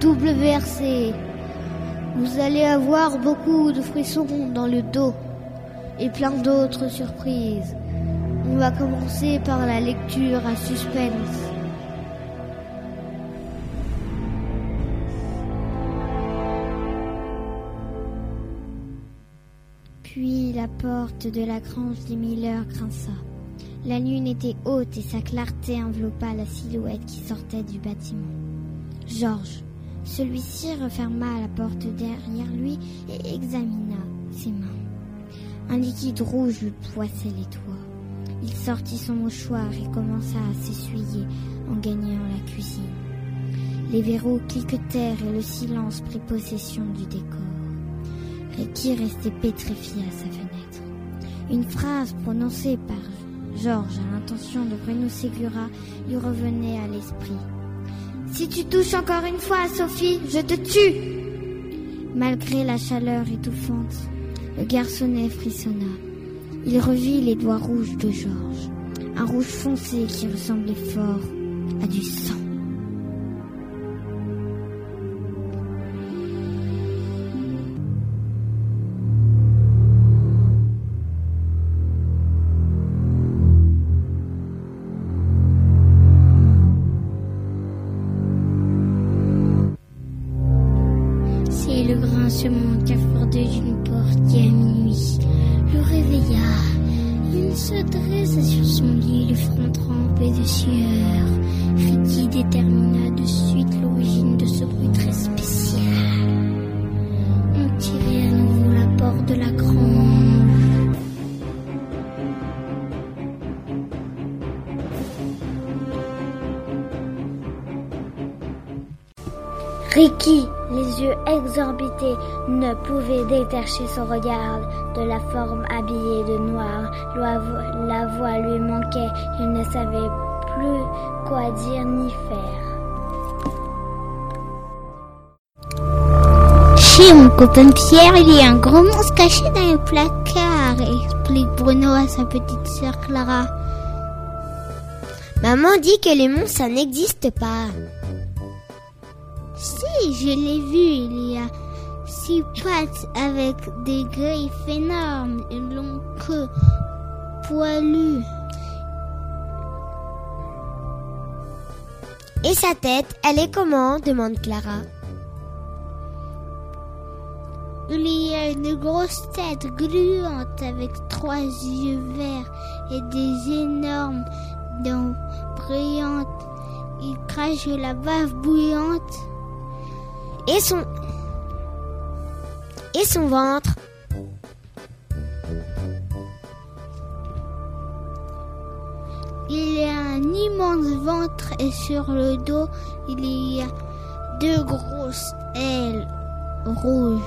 WRC. Vous allez avoir beaucoup de frissons dans le dos et plein d'autres surprises. On va commencer par la lecture à suspense. Puis la porte de la grange des Miller grinça. La lune était haute et sa clarté enveloppa la silhouette qui sortait du bâtiment. Georges, celui-ci referma la porte derrière lui et examina ses mains. Un liquide rouge lui poissait les doigts. Il sortit son mouchoir et commença à s'essuyer en gagnant la cuisine. Les verrous cliquetèrent et le silence prit possession du décor. Ricky restait pétrifié à sa fenêtre. Une phrase prononcée par Georges à l'intention de Bruno Segura lui revenait à l'esprit. Si tu touches encore une fois à Sophie, je te tue Malgré la chaleur étouffante, le garçonnet frissonna. Il revit les doigts rouges de Georges, un rouge foncé qui ressemblait fort à du sang. Ricky, les yeux exorbités, ne pouvait détacher son regard de la forme habillée de noir. La vo- La voix lui manquait, il ne savait plus quoi dire ni faire. Chez mon copain Pierre, il y a un gros monstre caché dans le placard, explique Bruno à sa petite sœur Clara. Maman dit que les monstres, ça n'existe pas. Si, je l'ai vu, il y a six pattes avec des griffes énormes, une longue queue poilue. Et sa tête, elle est comment? demande Clara. Il y a une grosse tête gluante avec trois yeux verts et des énormes dents brillantes. Il crache de la bave bouillante. Et son... Et son ventre Il a un immense ventre et sur le dos, il y a deux grosses ailes rouges.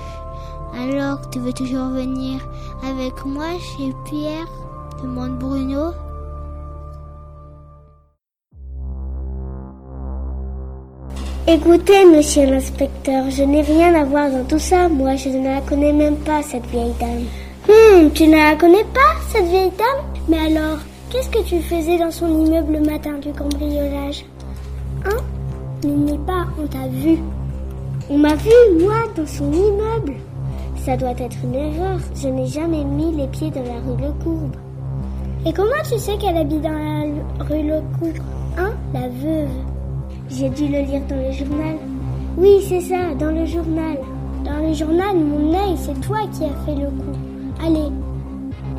Alors, tu veux toujours venir avec moi chez Pierre? demande Bruno. Écoutez, monsieur l'inspecteur, je n'ai rien à voir dans tout ça. Moi, je ne la connais même pas, cette vieille dame. Hum, tu ne la connais pas, cette vieille dame? Mais alors, qu'est-ce que tu faisais dans son immeuble le matin du cambriolage? Hein? N'oublie pas, on t'a vu. On m'a vu, moi, dans son immeuble. Ça doit être une erreur. Je n'ai jamais mis les pieds dans la rue Le Courbe. Et comment tu sais qu'elle habite dans la rue Le Courbe Hein La veuve? J'ai dû le lire dans le journal. Oui, c'est ça, dans le journal. Dans le journal, mon œil, c'est toi qui as fait le coup. Allez.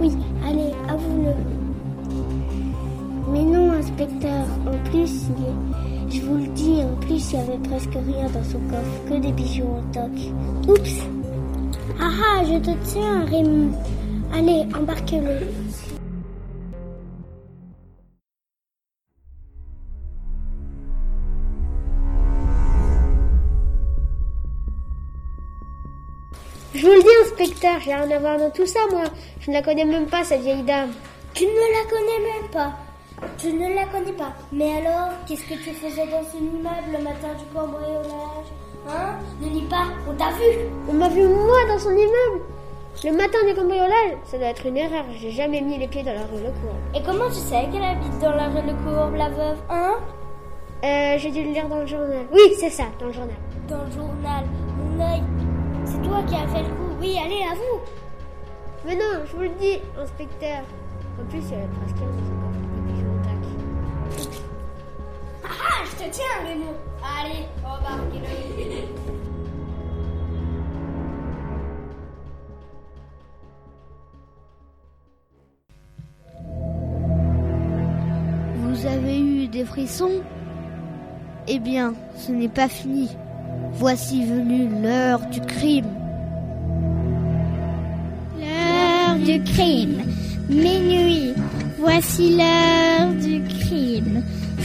Oui, allez, avoue-le. Mais non, inspecteur. En plus, il je vous le dis, en plus, il y avait presque rien dans son coffre, que des bijoux en toc. Oups. Ah ah, je te tiens, Raymond. Allez, embarquez-le. Je vous le dis, inspecteur, j'ai rien à voir dans tout ça, moi. Je ne la connais même pas, cette vieille dame. Tu ne la connais même pas. Je ne la connais pas. Mais alors, qu'est-ce que tu faisais dans ce immeuble le matin du cambriolage Hein? Ne lis pas, on t'a vu. On m'a vu, moi, dans son immeuble. Le matin du cambriolage, ça doit être une erreur. J'ai jamais mis les pieds dans la rue Le Courbe. Et comment tu sais qu'elle habite dans la rue Le Courbe, la veuve Hein? Euh, J'ai dû le lire dans le journal. Oui, c'est ça, dans le journal. dans le journal. Mon œil. Qui as fait le coup. Oui, allez, à vous. Mais non, je vous le dis, inspecteur. En plus, il y a la trace 15 et puis je l'attaque. Ah ah, je te tiens, Raymond. Allez, embarquez-le. Vous avez eu des frissons? Eh bien, ce n'est pas fini. Voici venue l'heure du crime. Du crime. Minuit. Voici l'heure du crime.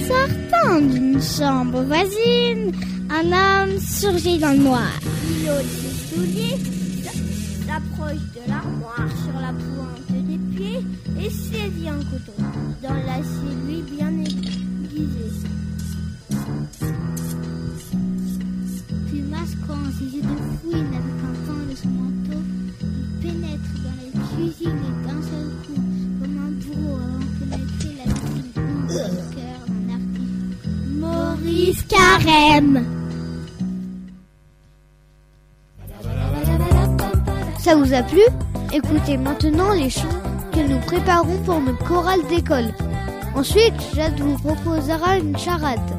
Sortant d'une chambre voisine, un homme surgit dans le noir. Il ôte ses souliers, s'approche de l'armoire sur la pointe des pieds et saisit un couteau dans l'acier lui bien aiguisé. Puis masquant ses yeux de fouine avec un cuisine et d'un seul coup, comme un bourreau avant pénétrer la cuisine once le cœur d'un artiste. Maurice Carême Ça vous a plu? Écoutez maintenant les chants que nous préparons pour notre chorale d'école. Ensuite, Jade vous proposera une charade.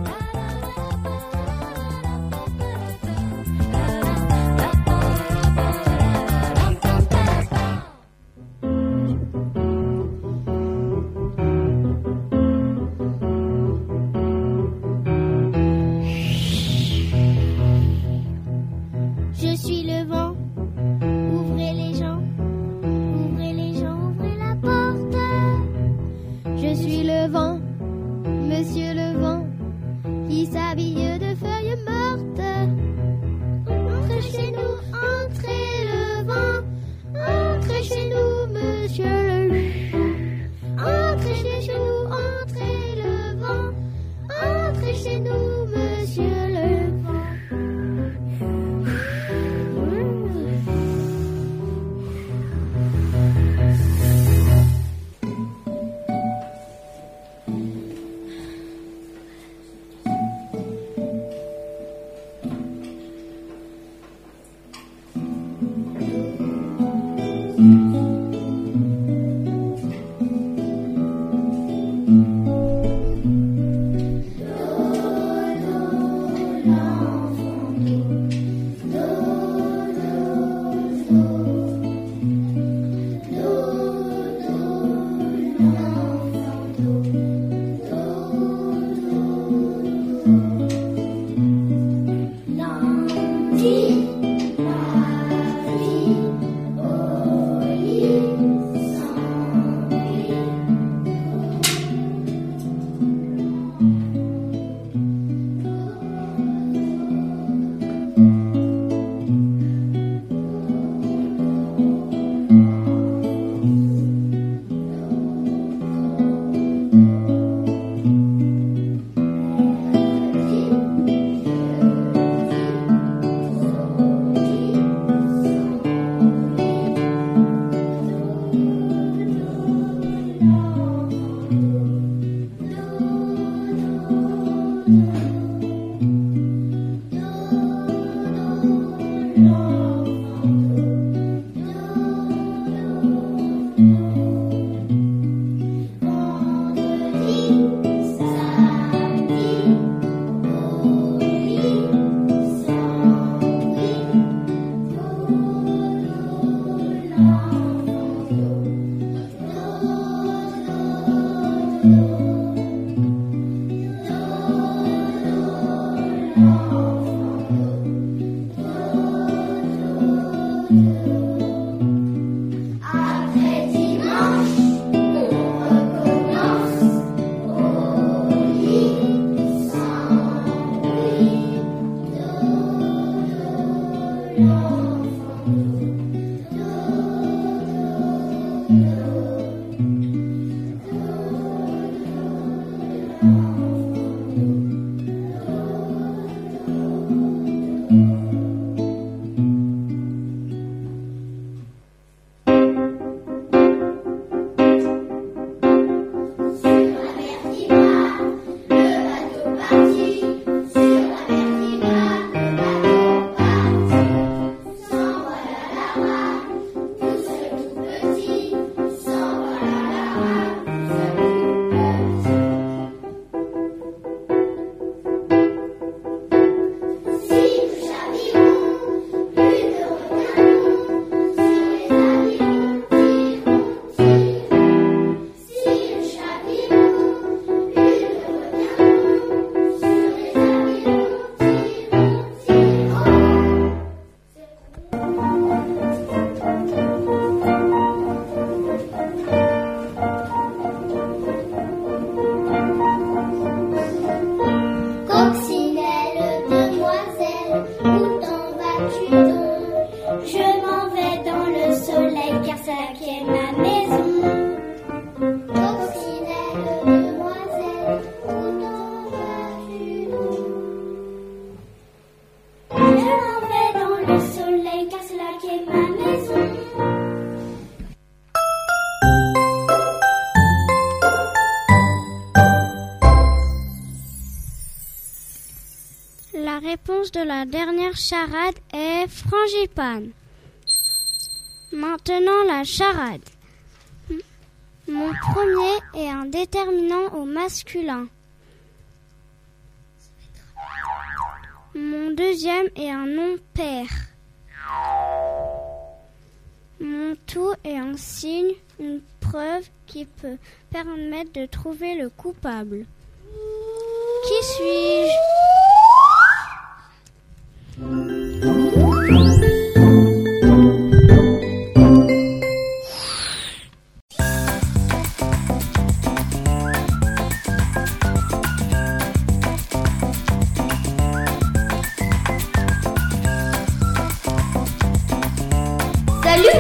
Sur charade est frangipane. Maintenant la charade. Mon premier est un déterminant au masculin. Mon deuxième est un nom pair. Mon tout est un signe, une preuve qui peut permettre de trouver le coupable. Qui suis-je? Salut,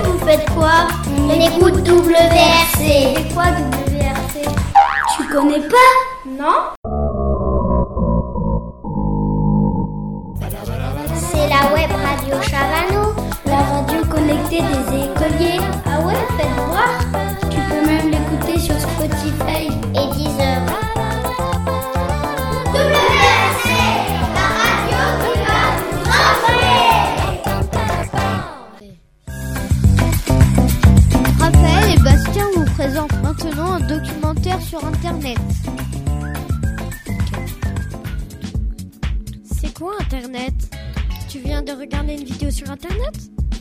vous faites quoi? On écoute WRC. C'est quoi WRC Tu connais pas? Non? Radio Chavano, la radio connectée des écoliers. Ah ouais, faites voir. Tu peux même l'écouter sur Spotify une vidéo sur Internet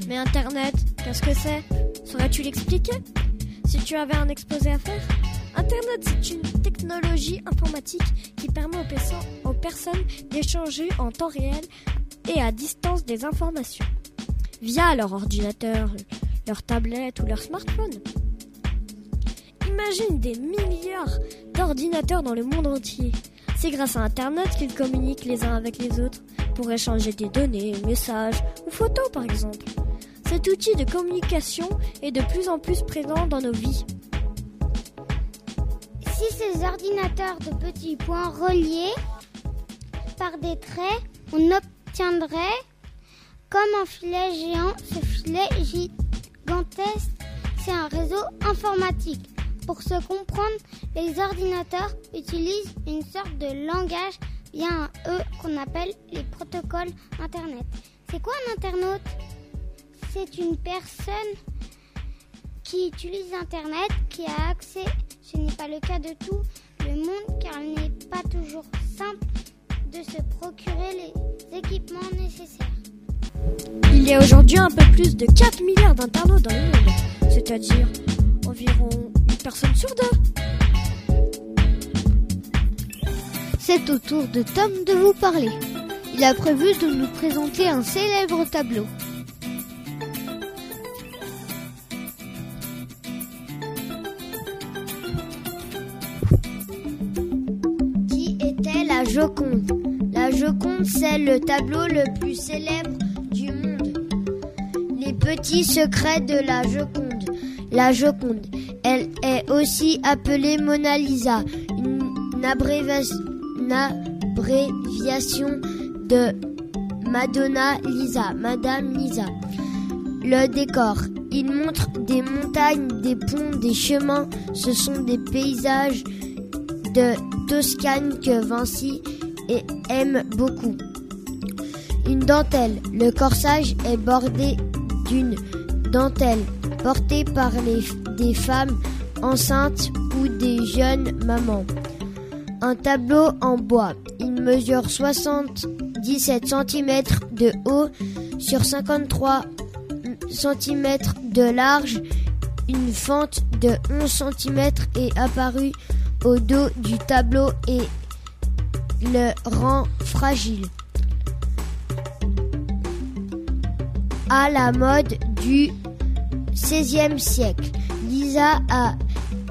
Mais Internet, qu'est-ce que c'est? Saurais-tu l'expliquer? Si tu avais un exposé à faire? Internet, c'est une technologie informatique qui permet aux, aux personnes d'échanger en temps réel et à distance des informations. Via leur ordinateur, leur tablette ou leur smartphone. Imagine des milliards d'ordinateurs dans le monde entier. C'est grâce à Internet qu'ils communiquent les uns avec les autres pour échanger des données, messages ou photos par exemple. Cet outil de communication est de plus en plus présent dans nos vies. Si ces ordinateurs de petits points reliés par des traits, on obtiendrait comme un filet géant. Ce filet gigantesque, c'est un réseau informatique. Pour se comprendre, les ordinateurs utilisent une sorte de langage via un E qu'on appelle les protocoles Internet. C'est quoi un internaute? C'est une personne qui utilise Internet, qui a accès, ce n'est pas le cas de tout le monde car il n'est pas toujours simple de se procurer les équipements nécessaires. Il y a aujourd'hui un peu plus de 4 milliards d'internautes dans le monde, c'est-à-dire environ une personne sur deux. C'est au tour de Tom de vous parler. Il a prévu de nous présenter un célèbre tableau. Qui était la Joconde? La Joconde, c'est le tableau le plus célèbre du monde. Les petits secrets de la Joconde. La Joconde, elle est aussi appelée Mona Lisa, une une abréviation de Madonna Lisa, Madame Lisa. Le décor, il montre des montagnes, des ponts, des chemins. Ce sont des paysages de Toscane que Vinci aime beaucoup. Une dentelle. Le corsage est bordé d'une dentelle portée par des femmes enceintes ou des jeunes mamans. Un tableau en bois. Il mesure 77 cm de haut sur 53 cm de large. Une fente de 11 cm est apparue au dos du tableau et le rend fragile. À la mode du XVIe siècle, Lisa a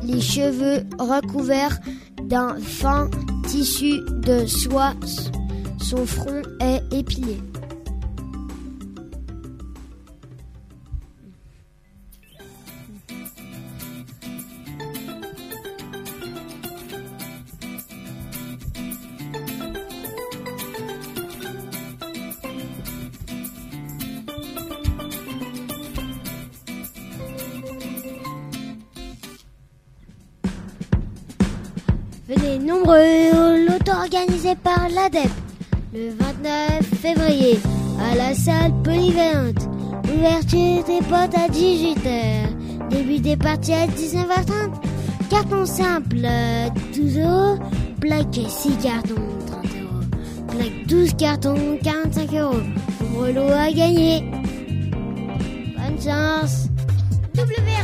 les cheveux recouverts d'un fin tissu de soie. Son front est épilé. Nombreux au loto organisé par l'ADEP le 29 février à la salle polyvalente. Ouverture des portes à 18h. Début des parties à 19h30. Carton simple 12 euros. Plaque 6 cartons 30 euros. Plaque 12 cartons 45 euros. Nombre lot à gagner. Bonne chance. WRC